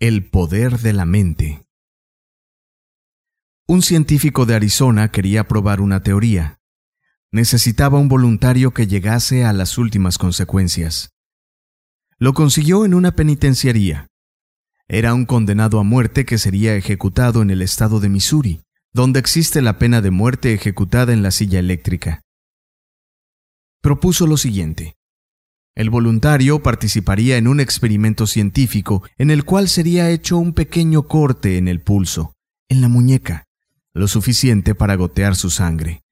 El poder de la mente. Un científico de Arizona quería probar una teoría. Necesitaba un voluntario que llegase a las últimas consecuencias. Lo consiguió en una penitenciaría. Era un condenado a muerte que sería ejecutado en el estado de Missouri, donde existe la pena de muerte ejecutada en la silla eléctrica. Propuso lo siguiente. El voluntario participaría en un experimento científico en el cual sería hecho un pequeño corte en el pulso, en la muñeca, lo suficiente para gotear su sangre.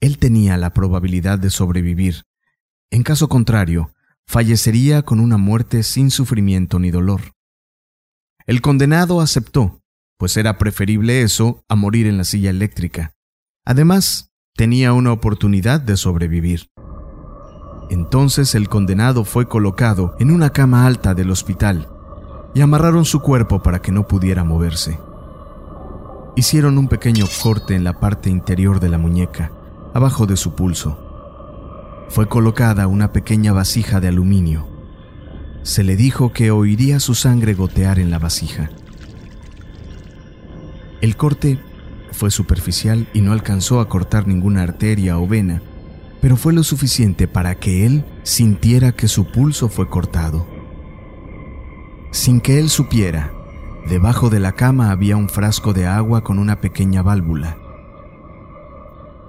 Él tenía la probabilidad de sobrevivir. En caso contrario, fallecería con una muerte sin sufrimiento ni dolor. El condenado aceptó, pues era preferible eso a morir en la silla eléctrica. Además, tenía una oportunidad de sobrevivir. Entonces el condenado fue colocado en una cama alta del hospital y amarraron su cuerpo para que no pudiera moverse. Hicieron un pequeño corte en la parte interior de la muñeca, abajo de su pulso. Fue colocada una pequeña vasija de aluminio. Se le dijo que oiría su sangre gotear en la vasija. El corte fue superficial y no alcanzó a cortar ninguna arteria o vena, pero fue lo suficiente para que él sintiera que su pulso fue cortado. Sin que él supiera, debajo de la cama había un frasco de agua con una pequeña válvula.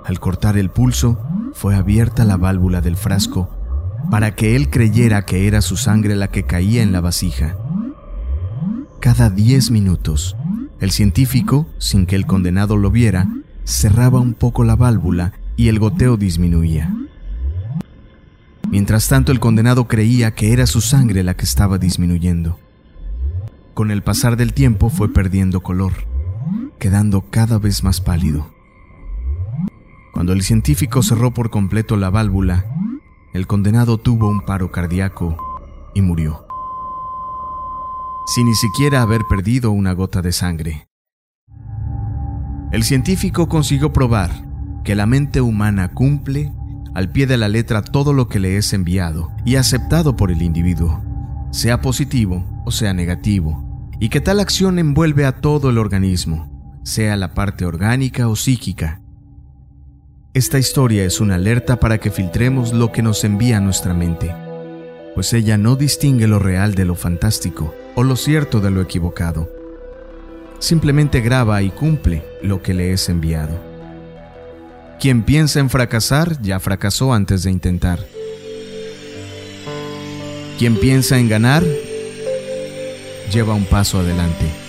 Al cortar el pulso, fue abierta la válvula del frasco para que él creyera que era su sangre la que caía en la vasija. Cada diez minutos, el científico, sin que el condenado lo viera, cerraba un poco la válvula y el goteo disminuía. Mientras tanto, el condenado creía que era su sangre la que estaba disminuyendo. Con el pasar del tiempo fue perdiendo color, quedando cada vez más pálido. Cuando el científico cerró por completo la válvula, el condenado tuvo un paro cardíaco y murió, sin ni siquiera haber perdido una gota de sangre. El científico consiguió probar que la mente humana cumple al pie de la letra todo lo que le es enviado y aceptado por el individuo, sea positivo o sea negativo, y que tal acción envuelve a todo el organismo, sea la parte orgánica o psíquica. Esta historia es una alerta para que filtremos lo que nos envía nuestra mente, pues ella no distingue lo real de lo fantástico o lo cierto de lo equivocado. Simplemente graba y cumple lo que le es enviado. Quien piensa en fracasar ya fracasó antes de intentar. Quien piensa en ganar lleva un paso adelante.